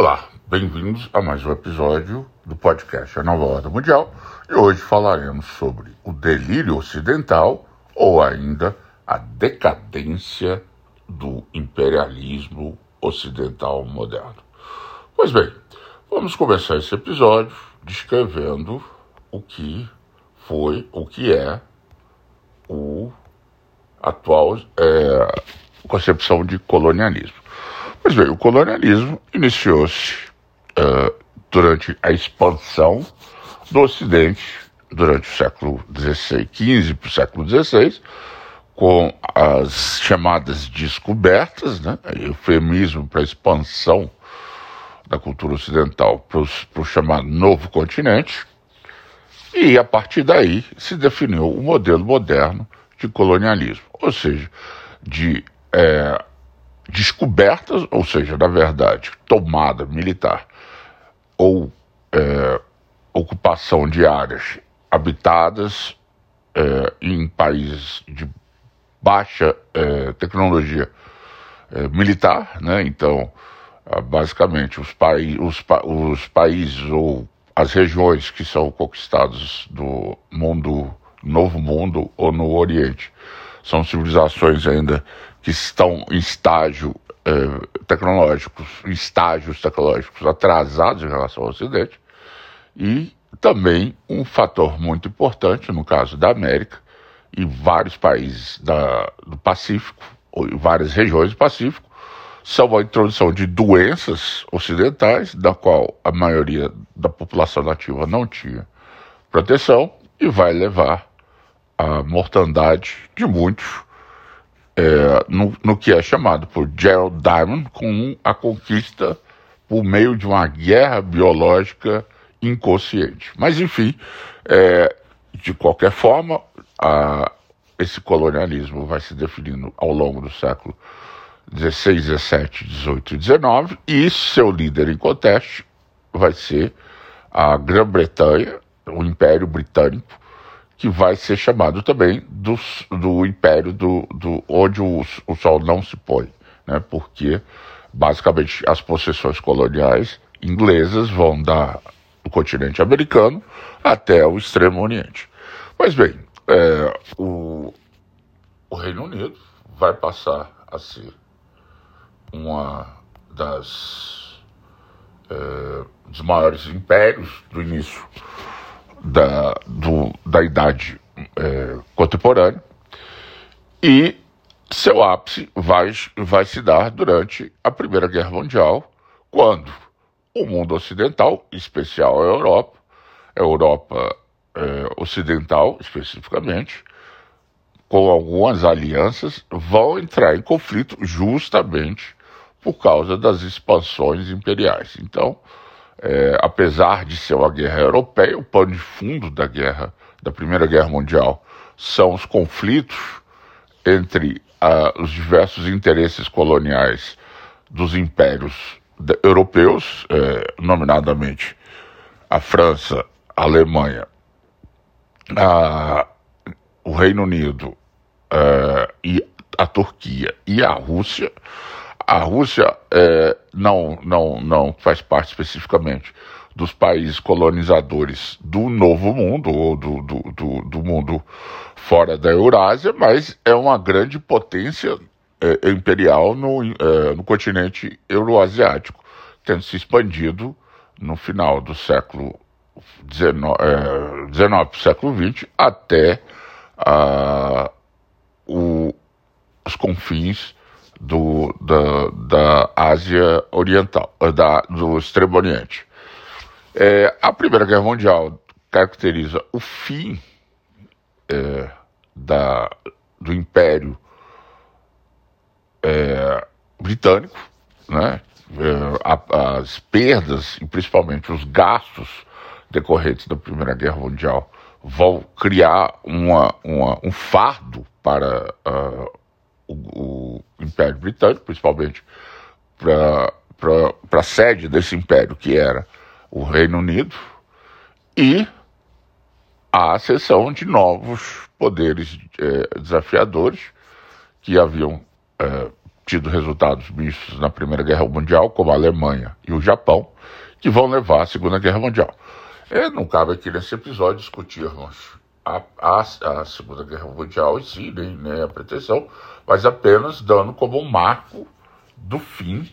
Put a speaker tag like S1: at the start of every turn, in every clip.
S1: Olá, bem-vindos a mais um episódio do podcast A Nova Ordem Mundial e hoje falaremos sobre o delírio ocidental ou ainda a decadência do imperialismo ocidental moderno. Pois bem, vamos começar esse episódio descrevendo o que foi, o que é o atual é, concepção de colonialismo. Pois bem, o colonialismo iniciou-se uh, durante a expansão do Ocidente durante o século XVI, XV para o século XVI, com as chamadas descobertas, né, eufemismo para a expansão da cultura ocidental para o chamado novo continente, e a partir daí se definiu o modelo moderno de colonialismo, ou seja, de é, descobertas, ou seja, na verdade, tomada militar ou é, ocupação de áreas habitadas é, em países de baixa é, tecnologia é, militar, né? Então, ah, basicamente, os, paí os, pa os países ou as regiões que são conquistadas do mundo, novo mundo ou no Oriente, são civilizações ainda que estão em estágio eh, tecnológicos, estágios tecnológicos atrasados em relação ao Ocidente, e também um fator muito importante, no caso da América, e vários países da, do Pacífico, ou várias regiões do Pacífico, são a introdução de doenças ocidentais, da qual a maioria da população nativa não tinha proteção, e vai levar à mortandade de muitos é, no, no, que é chamado por Gerald Diamond como a conquista por meio de uma guerra biológica inconsciente. Mas, enfim, é, de qualquer forma, a, esse colonialismo vai se definindo ao longo do século XVI, XVII, XVIII e XIX, e seu líder em conteste vai ser a Grã-Bretanha, o Império Britânico, que vai ser chamado também do, do império do, do onde o, o sol não se põe, né? porque basicamente as possessões coloniais inglesas vão da, do continente americano até o extremo oriente. Pois bem, é, o, o Reino Unido vai passar a ser uma das é, dos maiores impérios do início da, do, da idade é, contemporânea e seu ápice vai, vai se dar durante a Primeira Guerra Mundial, quando o mundo ocidental, em especial a Europa, a Europa é, ocidental especificamente, com algumas alianças, vão entrar em conflito justamente por causa das expansões imperiais. Então, é, apesar de ser uma guerra europeia, o pano de fundo da guerra, da Primeira Guerra Mundial, são os conflitos entre uh, os diversos interesses coloniais dos impérios europeus, é, nominadamente a França, a Alemanha, a, o Reino Unido é, e a Turquia e a Rússia, a Rússia é, não, não, não faz parte especificamente dos países colonizadores do Novo Mundo, ou do, do, do, do mundo fora da Eurásia, mas é uma grande potência é, imperial no, é, no continente euroasiático, tendo se expandido no final do século XIX, é, século XX, até ah, o, os confins do, da, da Ásia Oriental, eh, da, do Extremo Oriente. É, a Primeira Guerra Mundial caracteriza o fim é, da, do Império é, Britânico, né? É, as perdas e principalmente os gastos decorrentes da Primeira Guerra Mundial vão criar uma, uma, um fardo para uh, o, o Império Britânico, principalmente para a sede desse império, que era o Reino Unido, e a acessão de novos poderes é, desafiadores que haviam é, tido resultados mistos na Primeira Guerra Mundial, como a Alemanha e o Japão, que vão levar à Segunda Guerra Mundial. E não cabe aqui nesse episódio discutirmos a, a, a Segunda Guerra Mundial em si, nem, nem a pretensão, mas apenas dando como um marco do fim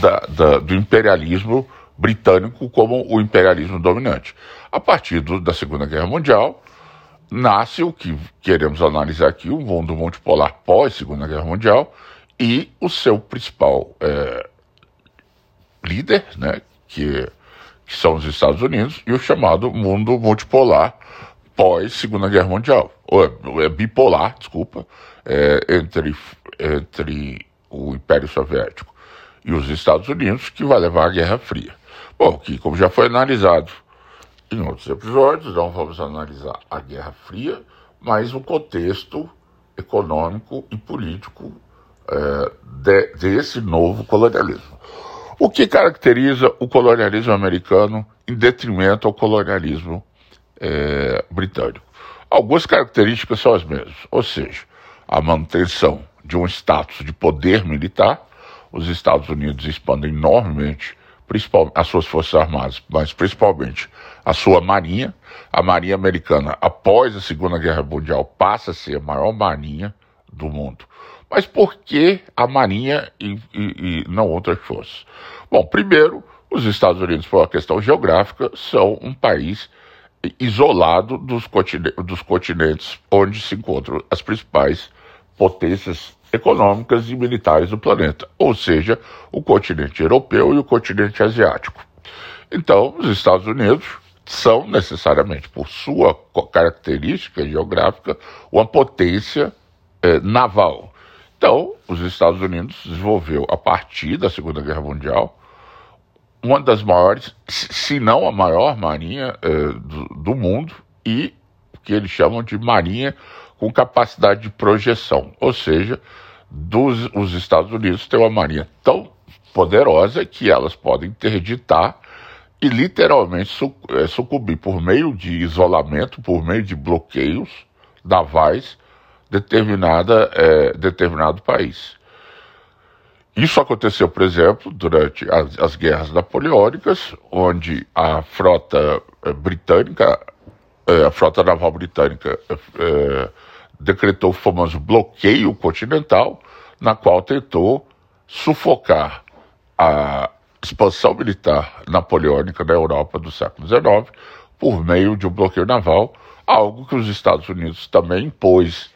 S1: da, da, do imperialismo britânico como o imperialismo dominante. A partir do, da Segunda Guerra Mundial, nasce o que queremos analisar aqui, o mundo multipolar pós-Segunda Guerra Mundial, e o seu principal é, líder, né, que, que são os Estados Unidos, e o chamado mundo multipolar pós-Segunda Guerra Mundial, ou é, é bipolar, desculpa, é, entre, entre o Império Soviético e os Estados Unidos, que vai levar à Guerra Fria. Bom, que como já foi analisado em outros episódios, não vamos analisar a Guerra Fria, mas o contexto econômico e político é, de, desse novo colonialismo. O que caracteriza o colonialismo americano em detrimento ao colonialismo é, britânico? Algumas características são as mesmas, ou seja, a manutenção de um status de poder militar. Os Estados Unidos expandem enormemente as suas forças armadas, mas principalmente a sua marinha. A marinha americana, após a Segunda Guerra Mundial, passa a ser a maior marinha do mundo. Mas por que a marinha e, e, e não outras forças? Bom, primeiro, os Estados Unidos, por uma questão geográfica, são um país isolado dos, continentes, dos continentes onde se encontram as principais potências econômicas e militares do planeta, ou seja, o continente europeu e o continente asiático. Então, os Estados Unidos são necessariamente, por sua característica geográfica, uma potência eh, naval. Então, os Estados Unidos desenvolveu, a partir da Segunda Guerra Mundial, uma das maiores, se não a maior marinha eh, do, do mundo e que eles chamam de marinha com capacidade de projeção, ou seja, dos, os Estados Unidos têm uma marinha tão poderosa que elas podem interditar e literalmente é, sucumbir por meio de isolamento, por meio de bloqueios navais, determinada, é, determinado país. Isso aconteceu, por exemplo, durante as, as guerras napoleônicas, onde a frota é, britânica, é, a frota naval britânica é, decretou o famoso bloqueio continental, na qual tentou sufocar a expansão militar napoleônica da Europa do século XIX por meio de um bloqueio naval, algo que os Estados Unidos também impôs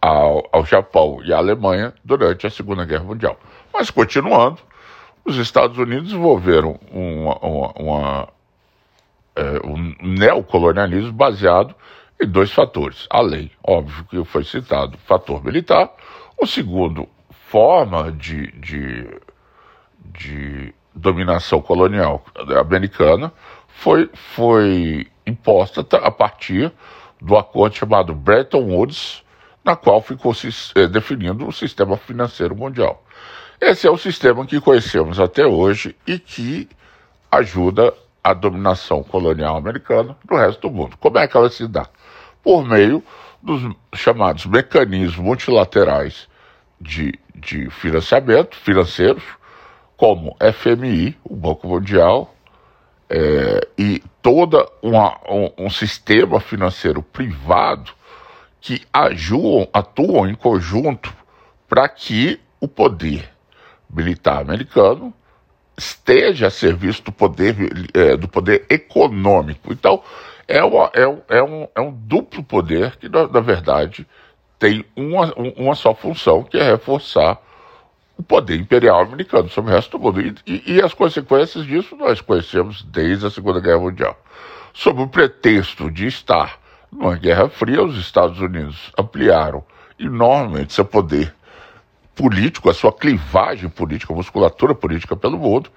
S1: ao, ao Japão e à Alemanha durante a Segunda Guerra Mundial. Mas continuando, os Estados Unidos desenvolveram uma, uma, uma, é, um neocolonialismo baseado em dois fatores. Além, óbvio que foi citado, fator militar. O segundo, forma de, de, de dominação colonial americana foi, foi imposta a partir do acordo chamado Bretton Woods, na qual ficou se, eh, definindo o sistema financeiro mundial. Esse é o sistema que conhecemos até hoje e que ajuda a dominação colonial americana no resto do mundo. Como é que ela se dá? por meio dos chamados mecanismos multilaterais de, de financiamento financeiros, como FMI, o Banco Mundial, é, e todo um, um, sistema financeiro privado que ajuam, atuam em conjunto para que o poder militar americano esteja a serviço do poder, é, do poder econômico. Então, é, uma, é, um, é, um, é um duplo poder que, na, na verdade, tem uma, uma só função, que é reforçar o poder imperial americano sobre o resto do mundo. E, e, e, as consequências disso nós conhecemos desde a Segunda Guerra Mundial. Sob o pretexto de estar numa Guerra Fria, os Estados Unidos ampliaram enormemente seu poder político, a sua clivagem política, a musculatura política pelo mundo,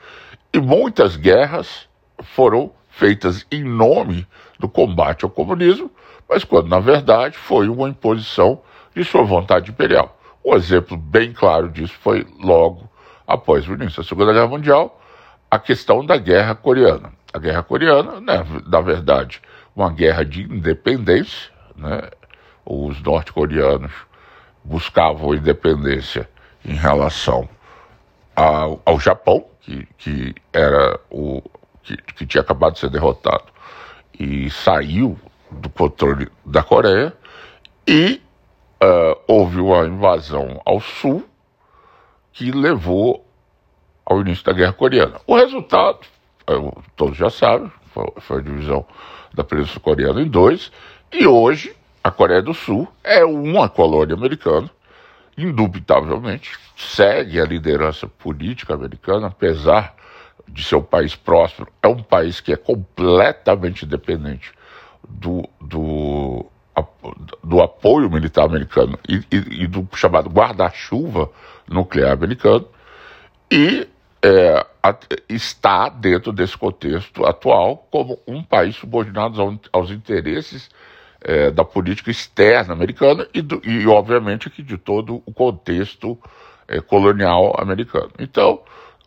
S1: e muitas guerras foram feitas em nome do combate ao comunismo, mas quando na verdade foi uma imposição de sua vontade imperial. Um exemplo bem claro disso foi logo após o início da Segunda Guerra Mundial, a questão da Guerra Coreana. A Guerra Coreana, né, na verdade, uma guerra de independência, né, os norte-coreanos buscavam independência em relação ao, ao Japão, que, que era o que, que tinha acabado de ser derrotado e saiu do controle da Coreia, e uh, houve uma invasão ao sul que levou ao início da Guerra Coreana. O resultado, todos já sabem, foi, foi a divisão da Península Coreana em dois, e hoje a Coreia do Sul é uma colônia americana, indubitavelmente, segue a liderança política americana, apesar de ser um país próspero, é um país que é completamente dependente do, do, do apoio militar americano e, e, e do chamado guarda-chuva nuclear americano, e é, está dentro desse contexto atual como um país subordinado aos, aos interesses é, da política externa americana e, do, e, obviamente, que de todo o contexto é, colonial americano. Então,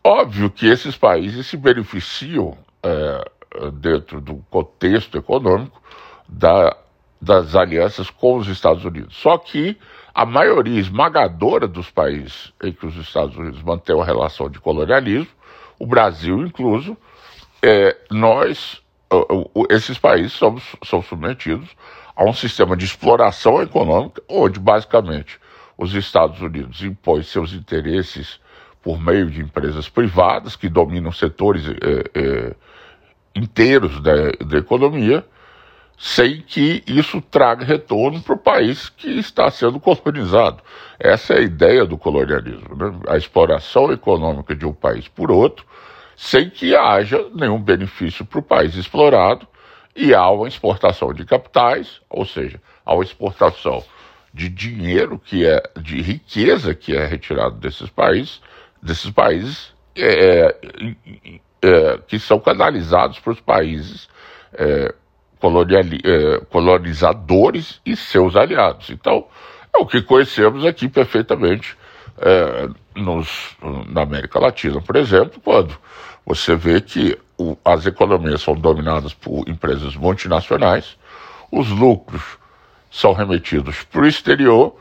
S1: óbvio que esses países se beneficiam é, dentro do contexto econômico da, das alianças com os Estados Unidos. Só que a maioria esmagadora dos países em que os Estados Unidos mantêm uma relação de colonialismo, o Brasil incluso, é, nós, esses países somos, são submetidos a um sistema de exploração econômica, onde basicamente os Estados Unidos impõem seus interesses por meio de empresas privadas que dominam setores é, é, inteiros da, da economia sem que isso traga retorno para o país que está sendo colonizado. Essa é a ideia do colonialismo, né? a exploração econômica de um país por outro, sem que haja nenhum benefício para o país explorado, e há uma exportação de capitais, ou seja, há uma exportação de dinheiro que é de riqueza que é retirado desses países, desses países é, é, é que são canalizados para os países é, é, colonizadores e seus aliados. Então, é o que conhecemos aqui perfeitamente é, nos, na América Latina, por exemplo, quando você vê que o, as economias são dominadas por empresas multinacionais, os lucros são remetidos para o exterior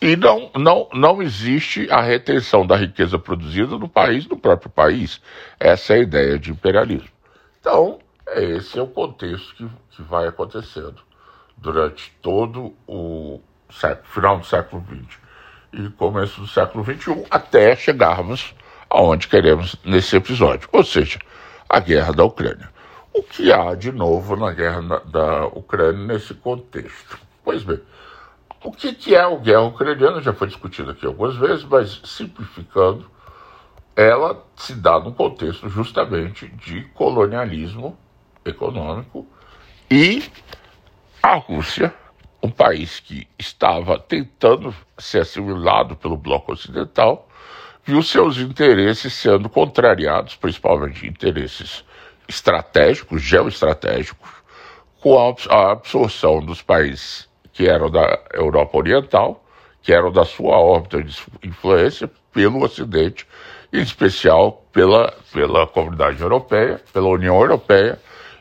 S1: e não, não, não existe a retenção da riqueza produzida no país, no próprio país. Essa é a ideia de imperialismo. Então, esse é o contexto que, que vai acontecendo durante todo o século, final do século XX e começo do século XXI, até chegarmos aonde queremos nesse episódio, ou seja, a guerra da Ucrânia. O que há de novo na guerra da Ucrânia nesse contexto? Pois bem, o que, é a guerra ucraniana já foi discutido aqui algumas vezes, mas simplificando, ela se dá num contexto justamente de colonialismo econômico e a Rússia, um país que estava tentando ser assimilado pelo bloco ocidental, viu seus interesses sendo contrariados, principalmente interesses estratégicos, geoestratégicos, com a absorção dos países que eram da Europa Oriental, que eram da sua órbita de influência pelo Ocidente, em especial pela, pela comunidade europeia, pela União Europeia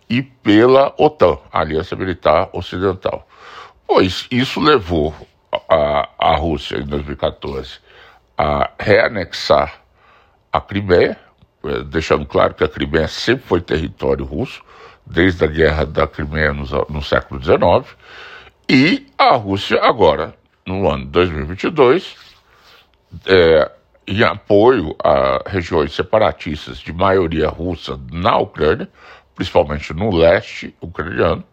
S1: e pela OTAN, Aliança Militar Ocidental. Pois isso levou a, a Rússia, em 2014, a reanexar a Crimeia, eh, deixando claro que a Crimeia sempre foi território russo, desde a guerra da Crimeia no, no século XIX, e a Rússia agora, no ano de 2022, é, em apoio a regiões separatistas de maioria russa na Ucrânia, principalmente no leste ucraniano,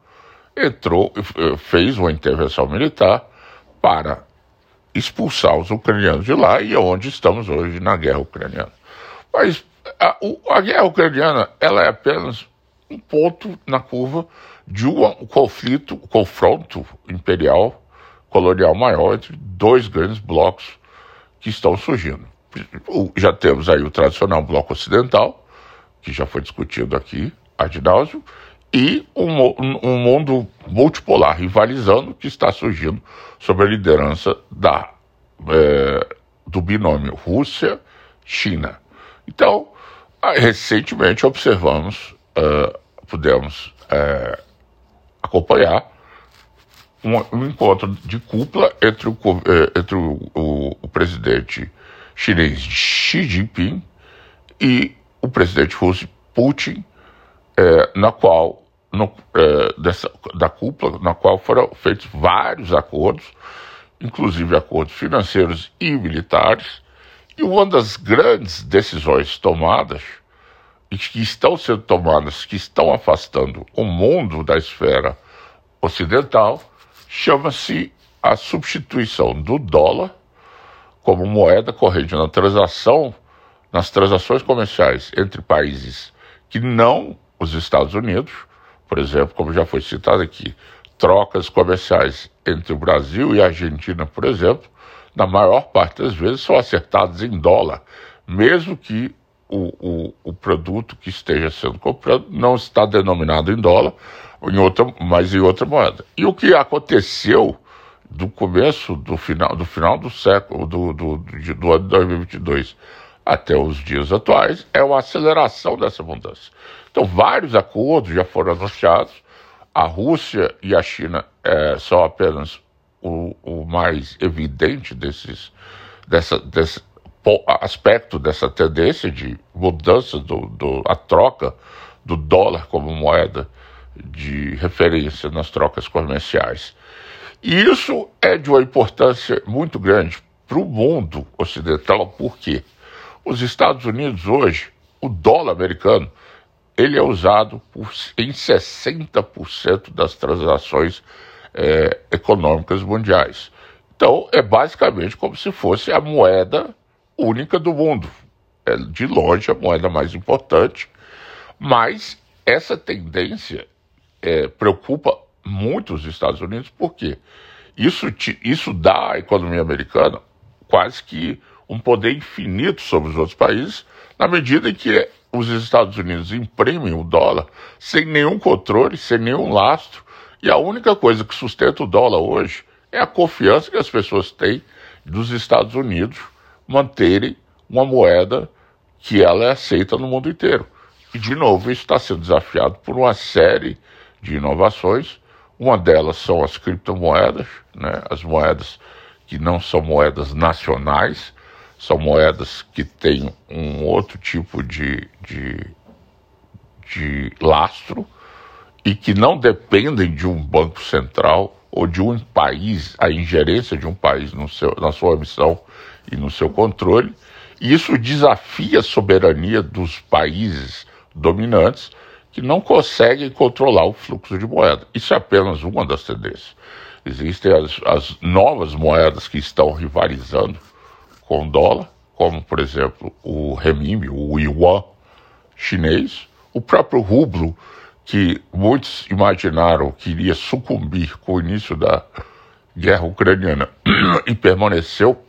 S1: entrou, eh, fez uma intervenção militar para expulsar os ucranianos de lá e é onde estamos hoje na guerra ucraniana. Mas a, a guerra ucraniana ela é apenas um ponto na curva de um conflito, um confronto imperial, colonial maior entre dois grandes blocos que estão surgindo. Já temos aí o tradicional bloco ocidental, que já foi discutido aqui, Adinásio, e um, um, mundo multipolar, rivalizando, que está surgindo sob a liderança da, é, do binômio Rússia-China. Então, recentemente observamos, uh, pudemos uh, acompanhar um, um, encontro de cúpula entre o, uh, entre o, o, o presidente chinês Xi Jinping e o presidente russo Putin, é, na qual no, é, dessa, da cúpula, na qual foram feitos vários acordos, inclusive acordos financeiros e militares, e uma das grandes decisões tomadas, e que estão sendo tomadas, que estão afastando o mundo da esfera ocidental, chama-se a substituição do dólar como moeda corrente na transação, nas transações comerciais entre países que não os Estados Unidos, por exemplo, como já foi citado aqui, trocas comerciais entre o Brasil e a Argentina, por exemplo, na maior parte das vezes são acertadas em dólar, mesmo que o, o, o produto que esteja sendo comprado não está denominado em dólar, em outra, mas em outra moeda. E o que aconteceu do começo do final do final do século do, do, do, do ano 2022 até os dias atuais é uma aceleração dessa mudança. Então, vários acordos já foram anunciados. A Rússia e a China é, são apenas o, o mais evidente desses, dessa, desse aspecto dessa tendência de mudança do, do a troca do dólar como moeda de referência nas trocas comerciais. E isso é de uma importância muito grande para o mundo ocidental, porque os Estados Unidos hoje, o dólar americano, ele é usado por, em 60% das transações é, econômicas mundiais. Então, é basicamente como se fosse a moeda única do mundo. É, de longe, a moeda mais importante. Mas essa tendência é, preocupa muito os Estados Unidos, porque isso, isso dá à economia americana quase que um poder infinito sobre os outros países, na medida em que os Estados Unidos imprimem o dólar sem nenhum controle, sem nenhum lastro, e a única coisa que sustenta o dólar hoje é a confiança que as pessoas têm dos Estados Unidos manterem uma moeda que ela é aceita no mundo inteiro. E, de novo, isso está sendo desafiado por uma série de inovações. Uma delas são as criptomoedas, né? as moedas que não são moedas nacionais, são moedas que têm um outro tipo de, de, de lastro e que não dependem de um banco central ou de um país, a ingerência de um país no seu, na sua emissão e no seu controle. E isso desafia a soberania dos países dominantes que não conseguem controlar o fluxo de moeda. Isso é apenas uma das tendências. Existem as, as novas moedas que estão rivalizando com dólar, como por exemplo o renminbi, o yuan chinês, o próprio rublo, que muitos imaginaram que iria sucumbir com o início da guerra ucraniana e permaneceu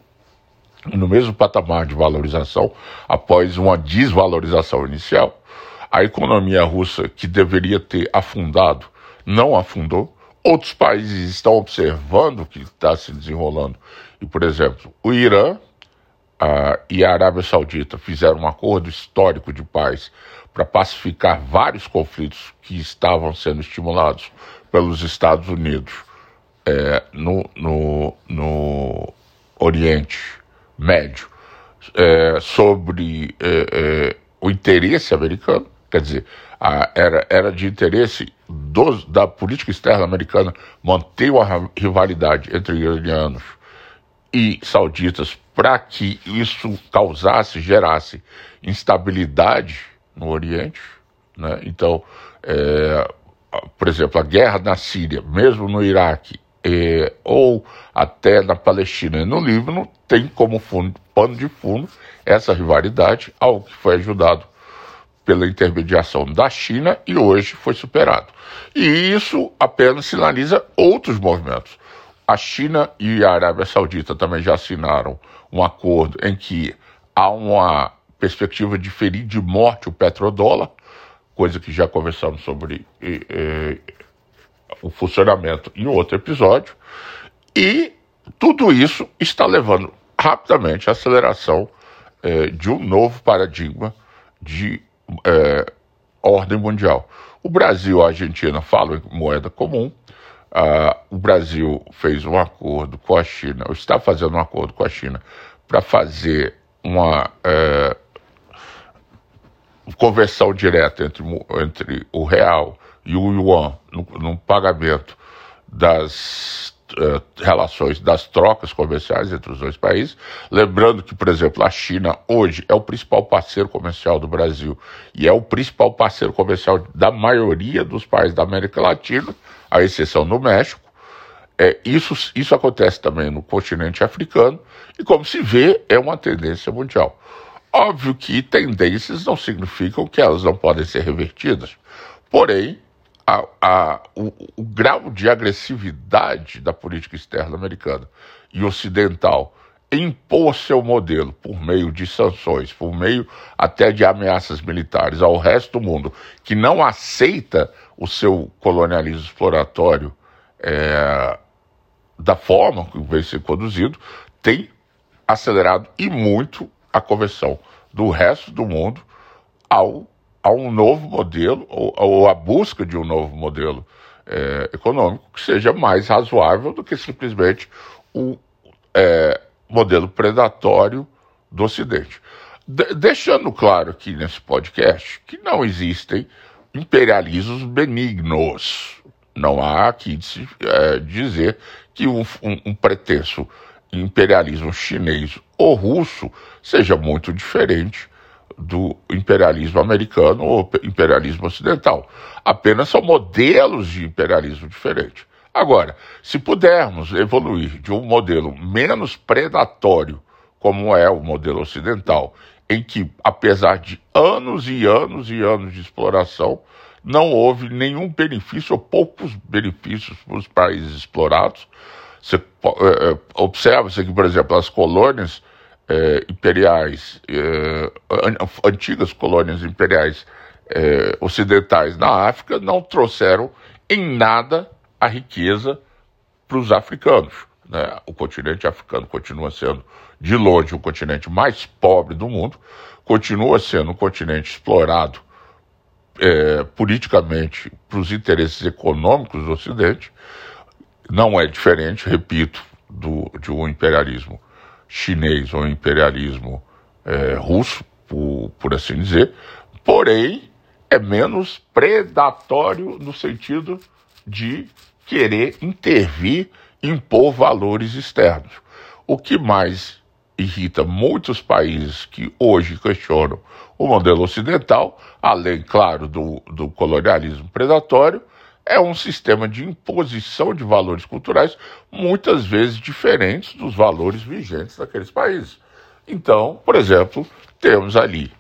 S1: no mesmo patamar de valorização após uma desvalorização inicial. A economia russa, que deveria ter afundado, não afundou. Outros países estão observando o que está se desenrolando. E, por exemplo, o Irã uh, e a Arábia Saudita fizeram um acordo histórico de paz para pacificar vários conflitos que estavam sendo estimulados pelos Estados Unidos é, no, no, no, Oriente Médio. É, sobre é, é o interesse americano, quer dizer, a, era, era de interesse dos, da política externa americana manter uma rivalidade entre iranianos e sauditas para que isso causasse, gerasse instabilidade no Oriente. Né? Então, é, por exemplo, a guerra na Síria, mesmo no Iraque, é, ou até na Palestina e no Líbano, tem como fundo, pano de fundo essa rivalidade, algo que foi ajudado pela intermediação da China e hoje foi superado. E isso apenas sinaliza outros movimentos. A China e a Arábia Saudita também já assinaram um acordo em que há uma perspectiva de ferir de morte o petrodólar, coisa que já conversamos sobre o funcionamento em outro episódio, e tudo isso está levando rapidamente à aceleração eh, de um novo paradigma de eh, ordem mundial. O Brasil e a Argentina falam em moeda comum, Uh, o Brasil fez um acordo com a China, ou está fazendo um acordo com a China, para fazer uma é, conversão direta entre, entre o real e o yuan no, no pagamento das uh, relações, das trocas comerciais entre os dois países. Lembrando que, por exemplo, a China hoje é o principal parceiro comercial do Brasil e é o principal parceiro comercial da maioria dos países da América Latina, à exceção do México. É, isso, isso acontece também no continente africano e, como se vê, é uma tendência mundial. Óbvio que tendências não significam que elas não podem ser revertidas. Porém, a, a, o, o, grau de agressividade da política externa americana e ocidental impor seu modelo por meio de sanções, por meio até de ameaças militares ao resto do mundo que não aceita o seu colonialismo exploratório é, da forma que vem sendo conduzido, tem acelerado e muito a conversão do resto do mundo ao a um novo modelo, ou, ou a busca de um novo modelo é, econômico que seja mais razoável do que simplesmente o é, modelo predatório do Ocidente. De deixando claro aqui nesse podcast que não existem imperialismos benignos. Não há aqui de se é, dizer que um, um, um pretenso imperialismo chinês ou russo seja muito diferente do imperialismo americano ou imperialismo ocidental. Apenas são modelos de imperialismo diferentes. Agora, se pudermos evoluir de um modelo menos predatório, como é o modelo ocidental, em que, apesar de anos e anos e anos de exploração, não houve nenhum benefício ou poucos benefícios para os países explorados. Você é, observa-se que, por exemplo, as colônias é, imperiais, é, antigas colônias imperiais é, ocidentais na África não trouxeram em nada a riqueza para os africanos. Né? O continente africano continua sendo, de longe, o continente mais pobre do mundo, continua sendo um continente explorado é, politicamente para os interesses econômicos do Ocidente. Não é diferente, repito, do, de um imperialismo chinês ou imperialismo é, russo, por, por assim dizer, porém é menos predatório no sentido de querer intervir, impor valores externos. O que mais irrita muitos países que hoje questionam o modelo ocidental, além, claro, do, do colonialismo predatório, é um sistema de imposição de valores culturais muitas vezes diferentes dos valores vigentes daqueles países. Então, por exemplo, temos ali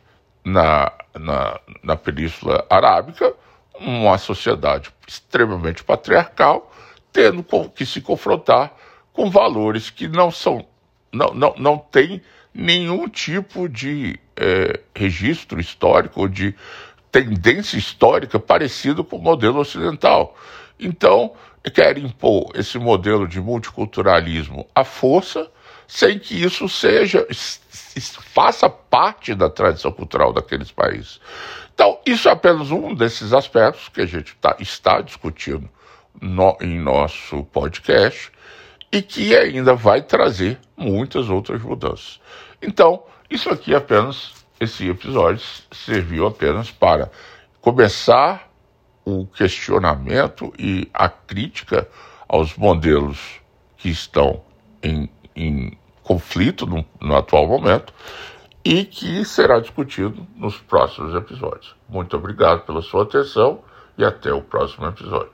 S1: na, na, na Península Arábica uma sociedade extremamente patriarcal, tendo que se confrontar com valores que não são, não, não, não tem nenhum tipo de é, registro histórico ou de tendência histórica parecida com o modelo ocidental. Então, quer impor esse modelo de multiculturalismo à força, sem que isso seja faça parte da tradição cultural daqueles países. Então, isso é apenas um desses aspectos que a gente tá, está discutindo no, em nosso podcast e que ainda vai trazer muitas outras mudanças. Então, isso aqui é apenas esse episódio serviu apenas para começar o questionamento e a crítica aos modelos que estão em, em conflito no, no atual momento e que será discutido nos próximos episódios. Muito obrigado pela sua atenção e até o próximo episódio.